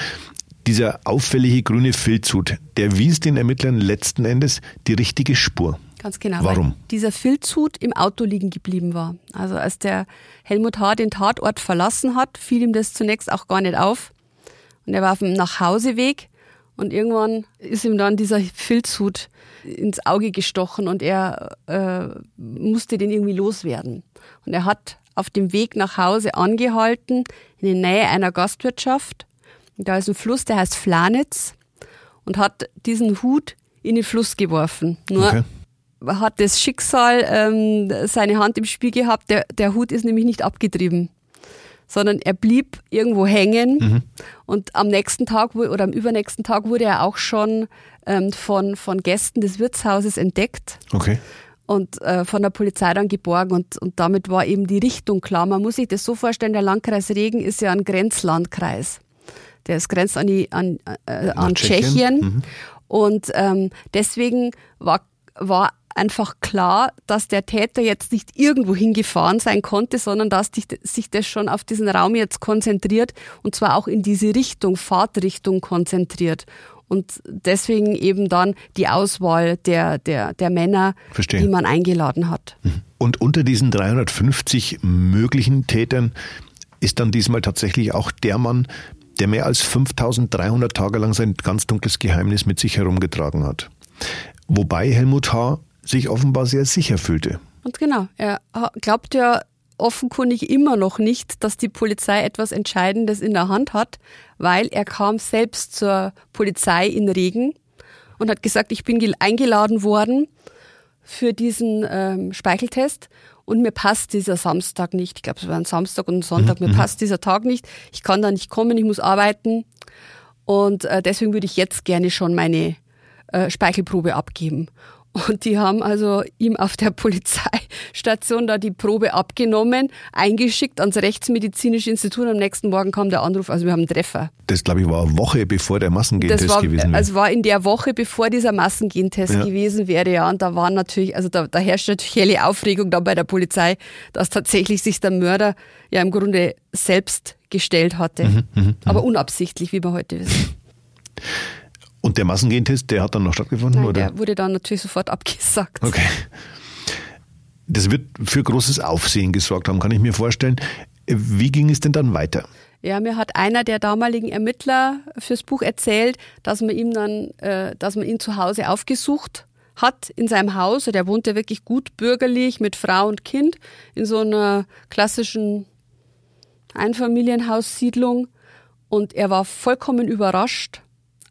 Dieser auffällige grüne Filzhut, der wies den Ermittlern letzten Endes die richtige Spur. Ganz genau. Warum? dieser Filzhut im Auto liegen geblieben war. Also als der Helmut H. den Tatort verlassen hat, fiel ihm das zunächst auch gar nicht auf. Und er war auf dem Nachhauseweg und irgendwann ist ihm dann dieser Filzhut ins Auge gestochen und er äh, musste den irgendwie loswerden. Und er hat auf dem Weg nach Hause angehalten, in der Nähe einer Gastwirtschaft da ist ein Fluss, der heißt Flanitz und hat diesen Hut in den Fluss geworfen. Nur okay. hat das Schicksal ähm, seine Hand im Spiel gehabt. Der, der Hut ist nämlich nicht abgetrieben, sondern er blieb irgendwo hängen. Mhm. Und am nächsten Tag oder am übernächsten Tag wurde er auch schon ähm, von, von Gästen des Wirtshauses entdeckt. Okay und äh, von der Polizei dann geborgen und, und damit war eben die Richtung klar. Man muss sich das so vorstellen, der Landkreis Regen ist ja ein Grenzlandkreis. Der ist grenzt an, die, an, äh, an Tschechien. Tschechien. Mhm. Und ähm, deswegen war, war einfach klar, dass der Täter jetzt nicht irgendwo hingefahren sein konnte, sondern dass sich das schon auf diesen Raum jetzt konzentriert und zwar auch in diese Richtung, Fahrtrichtung konzentriert. Und deswegen eben dann die Auswahl der, der, der Männer, Verstehe. die man eingeladen hat. Mhm. Und unter diesen 350 möglichen Tätern ist dann diesmal tatsächlich auch der Mann der mehr als 5300 Tage lang sein ganz dunkles Geheimnis mit sich herumgetragen hat. Wobei Helmut H. sich offenbar sehr sicher fühlte. Und genau, er glaubt ja offenkundig immer noch nicht, dass die Polizei etwas Entscheidendes in der Hand hat, weil er kam selbst zur Polizei in Regen und hat gesagt, ich bin eingeladen worden für diesen ähm, Speicheltest und mir passt dieser Samstag nicht. Ich glaube, es war ein Samstag und ein Sonntag. Mhm. Mir mhm. passt dieser Tag nicht. Ich kann da nicht kommen, ich muss arbeiten. Und äh, deswegen würde ich jetzt gerne schon meine äh, Speichelprobe abgeben. Und die haben also ihm auf der Polizeistation da die Probe abgenommen, eingeschickt ans Rechtsmedizinische Institut. Am nächsten Morgen kam der Anruf, also wir haben einen Treffer. Das, glaube ich, war eine Woche bevor der Massengentest war, gewesen wäre. Also war in der Woche, bevor dieser Massengentest ja. gewesen wäre, ja. Und da waren natürlich, also da, da herrscht natürlich helle Aufregung da bei der Polizei, dass tatsächlich sich der Mörder ja im Grunde selbst gestellt hatte. Mhm, mh, mh. Aber unabsichtlich, wie wir heute wissen. Und der Massengentest, der hat dann noch stattgefunden? Nein, oder? der wurde dann natürlich sofort abgesagt. Okay. Das wird für großes Aufsehen gesorgt haben, kann ich mir vorstellen. Wie ging es denn dann weiter? Ja, mir hat einer der damaligen Ermittler fürs Buch erzählt, dass man ihm dann, äh, dass man ihn zu Hause aufgesucht hat in seinem Haus. Der wohnte wirklich gut bürgerlich mit Frau und Kind in so einer klassischen Einfamilienhaussiedlung. Und er war vollkommen überrascht,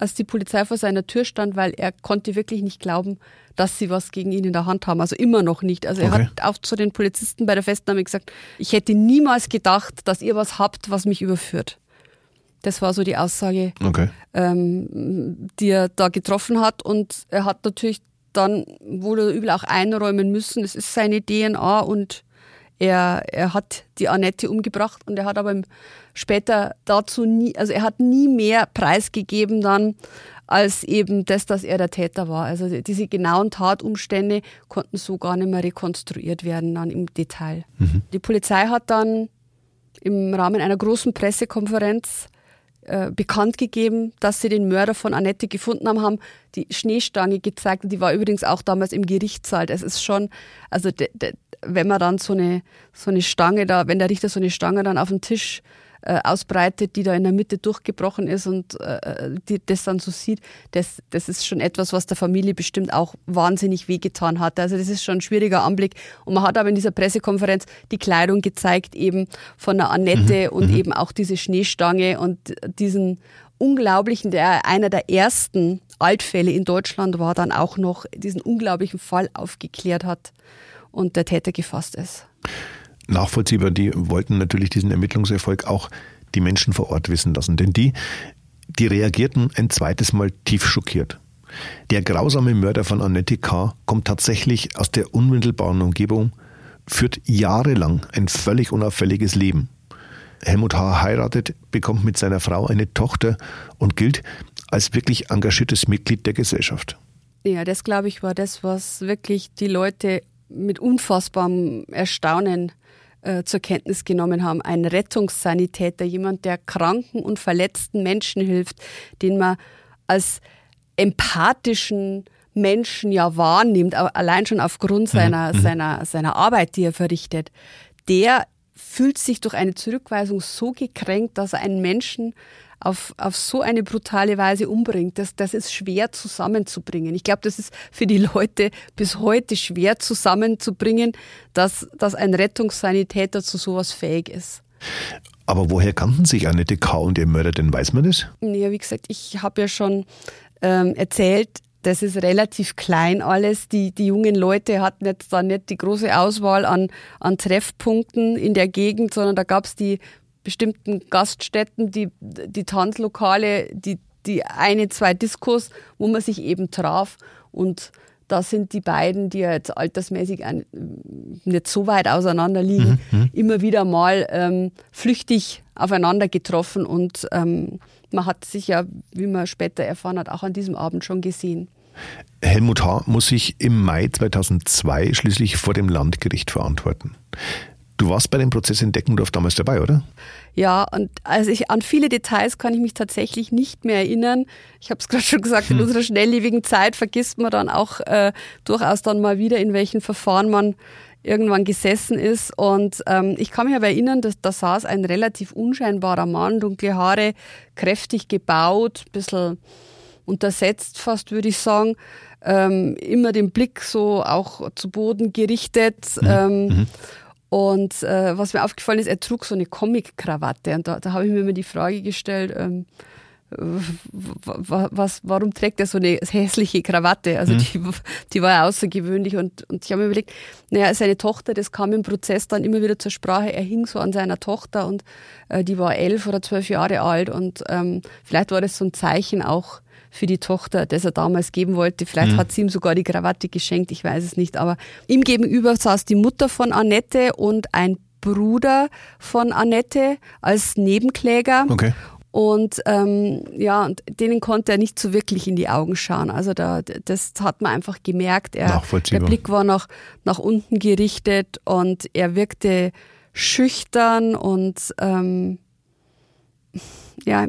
als die Polizei vor seiner Tür stand, weil er konnte wirklich nicht glauben, dass sie was gegen ihn in der Hand haben. Also immer noch nicht. Also er hat auch zu den Polizisten bei der Festnahme gesagt, ich hätte niemals gedacht, dass ihr was habt, was mich überführt. Das war so die Aussage, okay. ähm, die er da getroffen hat. Und er hat natürlich dann wohl oder übel auch einräumen müssen. Es ist seine DNA und er, er hat die Annette umgebracht und er hat aber später dazu nie, also er hat nie mehr preisgegeben dann, als eben das, dass er der Täter war. Also diese genauen Tatumstände konnten so gar nicht mehr rekonstruiert werden dann im Detail. Mhm. Die Polizei hat dann im Rahmen einer großen Pressekonferenz äh, bekannt gegeben, dass sie den Mörder von Annette gefunden haben, haben die Schneestange gezeigt. Die war übrigens auch damals im Gerichtssaal. Das ist schon, also de, de, wenn man dann so eine, so eine Stange da, wenn der Richter so eine Stange dann auf dem Tisch äh, ausbreitet, die da in der Mitte durchgebrochen ist und äh, die das dann so sieht, das, das ist schon etwas, was der Familie bestimmt auch wahnsinnig wehgetan hat. Also das ist schon ein schwieriger Anblick. Und man hat aber in dieser Pressekonferenz die Kleidung gezeigt, eben von der Annette mhm. und mhm. eben auch diese Schneestange und diesen unglaublichen, der einer der ersten Altfälle in Deutschland war, dann auch noch diesen unglaublichen Fall aufgeklärt hat und der Täter gefasst ist. Nachvollziehbar, die wollten natürlich diesen Ermittlungserfolg auch die Menschen vor Ort wissen lassen, denn die, die reagierten ein zweites Mal tief schockiert. Der grausame Mörder von Annette K. kommt tatsächlich aus der unmittelbaren Umgebung, führt jahrelang ein völlig unauffälliges Leben. Helmut H. heiratet, bekommt mit seiner Frau eine Tochter und gilt als wirklich engagiertes Mitglied der Gesellschaft. Ja, das glaube ich war das, was wirklich die Leute mit unfassbarem Erstaunen äh, zur Kenntnis genommen haben. Ein Rettungssanitäter, jemand, der kranken und verletzten Menschen hilft, den man als empathischen Menschen ja wahrnimmt, allein schon aufgrund mhm, seiner, mhm. seiner, seiner Arbeit, die er verrichtet, der fühlt sich durch eine Zurückweisung so gekränkt, dass er einen Menschen auf, auf so eine brutale Weise umbringt, das, das ist schwer zusammenzubringen. Ich glaube, das ist für die Leute bis heute schwer zusammenzubringen, dass, dass ein Rettungssanitäter zu sowas fähig ist. Aber woher kannten sich Annette K. und ihr Mörder denn? Weiß man das? Ja, wie gesagt, ich habe ja schon ähm, erzählt, das ist relativ klein alles. Die, die jungen Leute hatten jetzt da nicht die große Auswahl an, an Treffpunkten in der Gegend, sondern da gab es die bestimmten Gaststätten, die, die Tanzlokale, die, die eine, zwei Diskos, wo man sich eben traf. Und da sind die beiden, die ja jetzt altersmäßig nicht so weit auseinander liegen, mhm, mhm. immer wieder mal ähm, flüchtig aufeinander getroffen. Und ähm, man hat sich ja, wie man später erfahren hat, auch an diesem Abend schon gesehen. Helmut H. muss sich im Mai 2002 schließlich vor dem Landgericht verantworten. Du warst bei dem Prozess in Deckendorf damals dabei, oder? Ja, und also ich, an viele Details kann ich mich tatsächlich nicht mehr erinnern. Ich habe es gerade schon gesagt, hm. in unserer schnelllebigen Zeit vergisst man dann auch äh, durchaus dann mal wieder, in welchen Verfahren man irgendwann gesessen ist. Und ähm, ich kann mich aber erinnern, dass da saß ein relativ unscheinbarer Mann, dunkle Haare, kräftig gebaut, bisschen untersetzt fast, würde ich sagen. Ähm, immer den Blick so auch zu Boden gerichtet. Mhm. Ähm, mhm. Und äh, was mir aufgefallen ist, er trug so eine Comic-Krawatte. Und da, da habe ich mir immer die Frage gestellt, ähm, was, warum trägt er so eine hässliche Krawatte? Also mhm. die, die war ja außergewöhnlich und, und ich habe mir überlegt, naja, seine Tochter, das kam im Prozess dann immer wieder zur Sprache, er hing so an seiner Tochter und äh, die war elf oder zwölf Jahre alt und ähm, vielleicht war das so ein Zeichen auch für die Tochter, das er damals geben wollte. Vielleicht mhm. hat sie ihm sogar die Krawatte geschenkt, ich weiß es nicht. Aber ihm gegenüber saß die Mutter von Annette und ein Bruder von Annette als Nebenkläger. Okay. Und ähm, ja, und denen konnte er nicht so wirklich in die Augen schauen. Also da, das hat man einfach gemerkt. Er, der Blick war nach, nach unten gerichtet und er wirkte schüchtern und ähm, ja,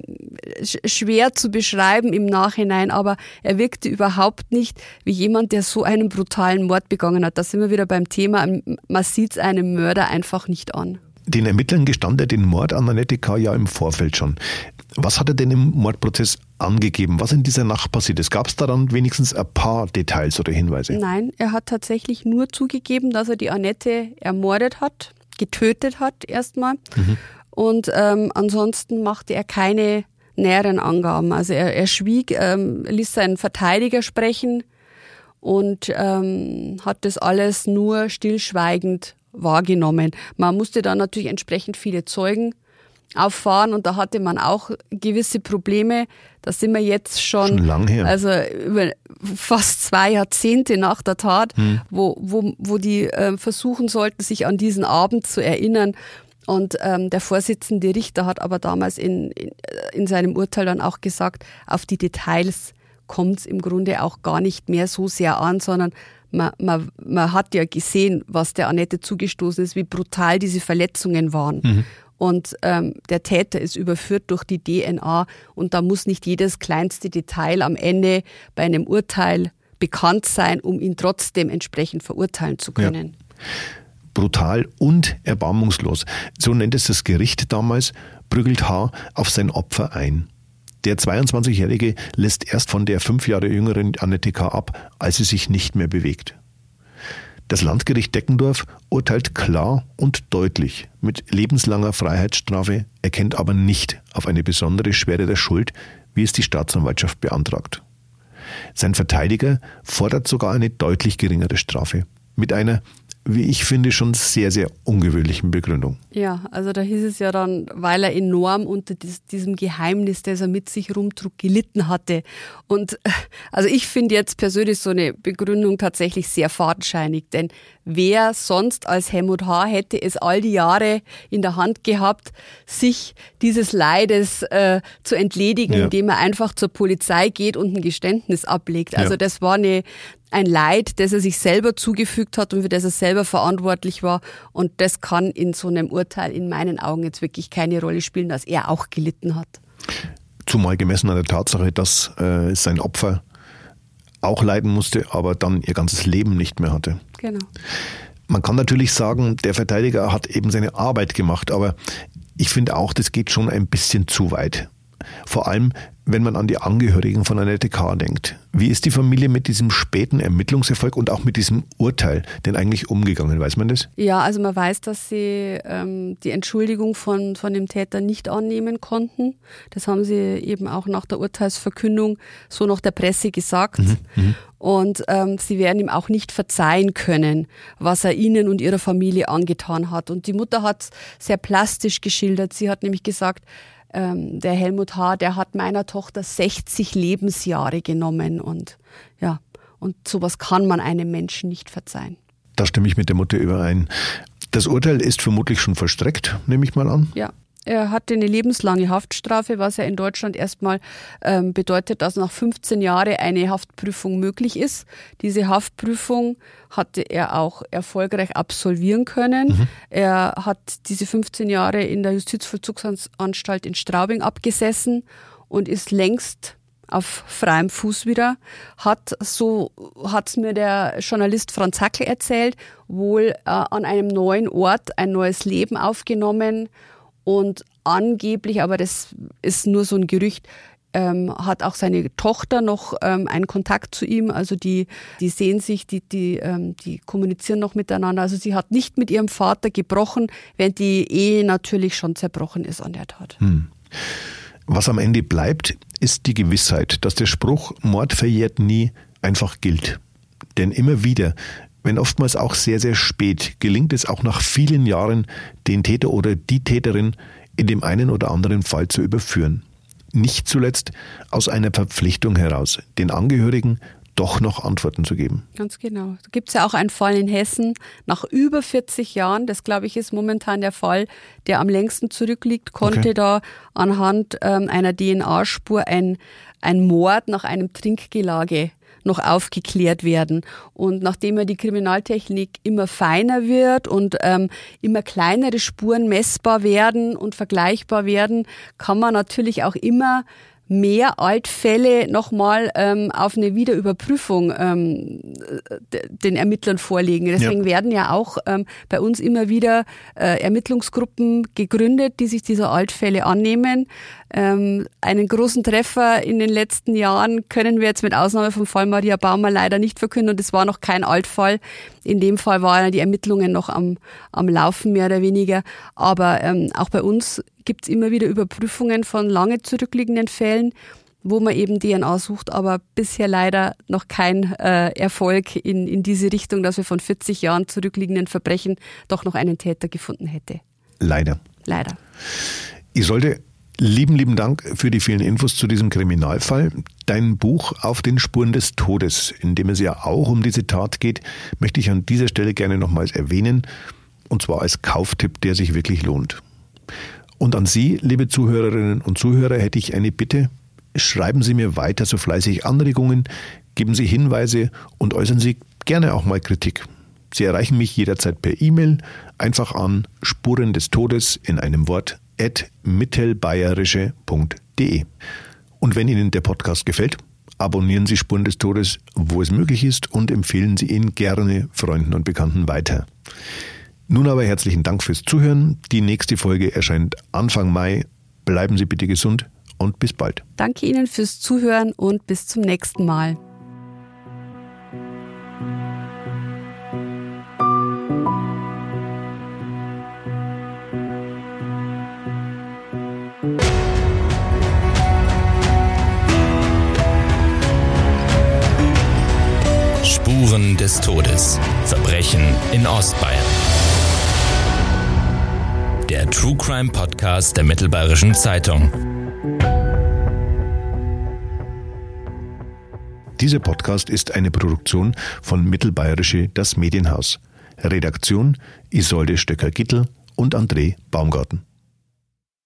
schwer zu beschreiben im Nachhinein, aber er wirkte überhaupt nicht wie jemand, der so einen brutalen Mord begangen hat. Da sind wir wieder beim Thema, man sieht es einem Mörder einfach nicht an. Den Ermittlern gestand er den Mord an Annette K. ja im Vorfeld schon. Was hat er denn im Mordprozess angegeben? Was in dieser Nacht passiert ist? Gab es da dann wenigstens ein paar Details oder Hinweise? Nein, er hat tatsächlich nur zugegeben, dass er die Annette ermordet hat, getötet hat erstmal. Mhm. Und ähm, ansonsten machte er keine näheren Angaben. Also er, er schwieg, ähm, ließ seinen Verteidiger sprechen und ähm, hat das alles nur stillschweigend wahrgenommen. Man musste dann natürlich entsprechend viele Zeugen auffahren und da hatte man auch gewisse Probleme. Da sind wir jetzt schon, schon lang her. also über fast zwei Jahrzehnte nach der Tat, hm. wo, wo, wo die äh, versuchen sollten, sich an diesen Abend zu erinnern. Und ähm, der Vorsitzende Richter hat aber damals in, in, in seinem Urteil dann auch gesagt, auf die Details kommt es im Grunde auch gar nicht mehr so sehr an, sondern man, man, man hat ja gesehen, was der Annette zugestoßen ist, wie brutal diese Verletzungen waren. Mhm. Und ähm, der Täter ist überführt durch die DNA und da muss nicht jedes kleinste Detail am Ende bei einem Urteil bekannt sein, um ihn trotzdem entsprechend verurteilen zu können. Ja brutal und erbarmungslos, so nennt es das Gericht damals, prügelt H. auf sein Opfer ein. Der 22-Jährige lässt erst von der fünf Jahre jüngeren Annette K. ab, als sie sich nicht mehr bewegt. Das Landgericht Deckendorf urteilt klar und deutlich mit lebenslanger Freiheitsstrafe, erkennt aber nicht auf eine besondere Schwere der Schuld, wie es die Staatsanwaltschaft beantragt. Sein Verteidiger fordert sogar eine deutlich geringere Strafe mit einer wie ich finde, schon sehr, sehr ungewöhnlichen Begründung. Ja, also da hieß es ja dann, weil er enorm unter diesem Geheimnis, das er mit sich rumtrug, gelitten hatte. Und also ich finde jetzt persönlich so eine Begründung tatsächlich sehr fadenscheinig, denn wer sonst als Helmut H. hätte es all die Jahre in der Hand gehabt, sich dieses Leides äh, zu entledigen, ja. indem er einfach zur Polizei geht und ein Geständnis ablegt. Also ja. das war eine, ein Leid, das er sich selber zugefügt hat und für das er selber verantwortlich war. Und das kann in so einem Urteil in meinen Augen jetzt wirklich keine Rolle spielen, dass er auch gelitten hat. Zumal gemessen an der Tatsache, dass äh, sein Opfer auch leiden musste, aber dann ihr ganzes Leben nicht mehr hatte. Genau. Man kann natürlich sagen, der Verteidiger hat eben seine Arbeit gemacht, aber ich finde auch, das geht schon ein bisschen zu weit. Vor allem, wenn man an die Angehörigen von Annette K. denkt. Wie ist die Familie mit diesem späten Ermittlungserfolg und auch mit diesem Urteil denn eigentlich umgegangen? Weiß man das? Ja, also man weiß, dass sie ähm, die Entschuldigung von, von dem Täter nicht annehmen konnten. Das haben sie eben auch nach der Urteilsverkündung so noch der Presse gesagt. Mhm, mhm. Und ähm, sie werden ihm auch nicht verzeihen können, was er ihnen und ihrer Familie angetan hat. Und die Mutter hat sehr plastisch geschildert. Sie hat nämlich gesagt, ähm, der Helmut H., der hat meiner Tochter 60 Lebensjahre genommen und ja, und sowas kann man einem Menschen nicht verzeihen. Da stimme ich mit der Mutter überein. Das Urteil ist vermutlich schon verstreckt, nehme ich mal an. Ja, er hatte eine lebenslange Haftstrafe, was ja in Deutschland erstmal ähm, bedeutet, dass nach 15 Jahren eine Haftprüfung möglich ist. Diese Haftprüfung hatte er auch erfolgreich absolvieren können. Mhm. Er hat diese 15 Jahre in der Justizvollzugsanstalt in Straubing abgesessen und ist längst auf freiem Fuß wieder, hat so hat's mir der Journalist Franz Hackel erzählt, wohl äh, an einem neuen Ort ein neues Leben aufgenommen und angeblich, aber das ist nur so ein Gerücht, ähm, hat auch seine Tochter noch ähm, einen Kontakt zu ihm. Also die, die sehen sich, die, die, ähm, die kommunizieren noch miteinander. Also sie hat nicht mit ihrem Vater gebrochen, während die Ehe natürlich schon zerbrochen ist an der Tat. Hm. Was am Ende bleibt, ist die Gewissheit, dass der Spruch Mord verjährt nie einfach gilt. Denn immer wieder wenn oftmals auch sehr, sehr spät, gelingt es auch nach vielen Jahren, den Täter oder die Täterin in dem einen oder anderen Fall zu überführen. Nicht zuletzt aus einer Verpflichtung heraus, den Angehörigen doch noch Antworten zu geben. Ganz genau. Da gibt es ja auch einen Fall in Hessen nach über 40 Jahren, das glaube ich ist momentan der Fall, der am längsten zurückliegt, konnte okay. da anhand ähm, einer DNA-Spur ein, ein Mord nach einem Trinkgelage noch aufgeklärt werden. Und nachdem ja die Kriminaltechnik immer feiner wird und ähm, immer kleinere Spuren messbar werden und vergleichbar werden, kann man natürlich auch immer mehr Altfälle nochmal ähm, auf eine Wiederüberprüfung ähm, den Ermittlern vorlegen. Deswegen ja. werden ja auch ähm, bei uns immer wieder äh, Ermittlungsgruppen gegründet, die sich dieser Altfälle annehmen. Ähm, einen großen Treffer in den letzten Jahren können wir jetzt mit Ausnahme vom Fall Maria Baumer leider nicht verkünden und es war noch kein Altfall. In dem Fall waren die Ermittlungen noch am, am Laufen, mehr oder weniger. Aber ähm, auch bei uns gibt es immer wieder Überprüfungen von lange zurückliegenden Fällen, wo man eben DNA sucht, aber bisher leider noch kein äh, Erfolg in, in diese Richtung, dass wir von 40 Jahren zurückliegenden Verbrechen doch noch einen Täter gefunden hätte. Leider. Leider. Ich sollte Lieben, lieben Dank für die vielen Infos zu diesem Kriminalfall. Dein Buch Auf den Spuren des Todes, in dem es ja auch um diese Tat geht, möchte ich an dieser Stelle gerne nochmals erwähnen. Und zwar als Kauftipp, der sich wirklich lohnt. Und an Sie, liebe Zuhörerinnen und Zuhörer, hätte ich eine Bitte. Schreiben Sie mir weiter so fleißig Anregungen, geben Sie Hinweise und äußern Sie gerne auch mal Kritik. Sie erreichen mich jederzeit per E-Mail, einfach an Spuren des Todes in einem Wort mittelbayerische.de. Und wenn Ihnen der Podcast gefällt, abonnieren Sie Spuren des Todes, wo es möglich ist und empfehlen Sie ihn gerne Freunden und Bekannten weiter. Nun aber herzlichen Dank fürs Zuhören. Die nächste Folge erscheint Anfang Mai. Bleiben Sie bitte gesund und bis bald. Danke Ihnen fürs Zuhören und bis zum nächsten Mal. Spuren des Todes. Verbrechen in Ostbayern. Der True Crime Podcast der Mittelbayerischen Zeitung. Dieser Podcast ist eine Produktion von Mittelbayerische Das Medienhaus. Redaktion Isolde Stöcker-Gittel und André Baumgarten.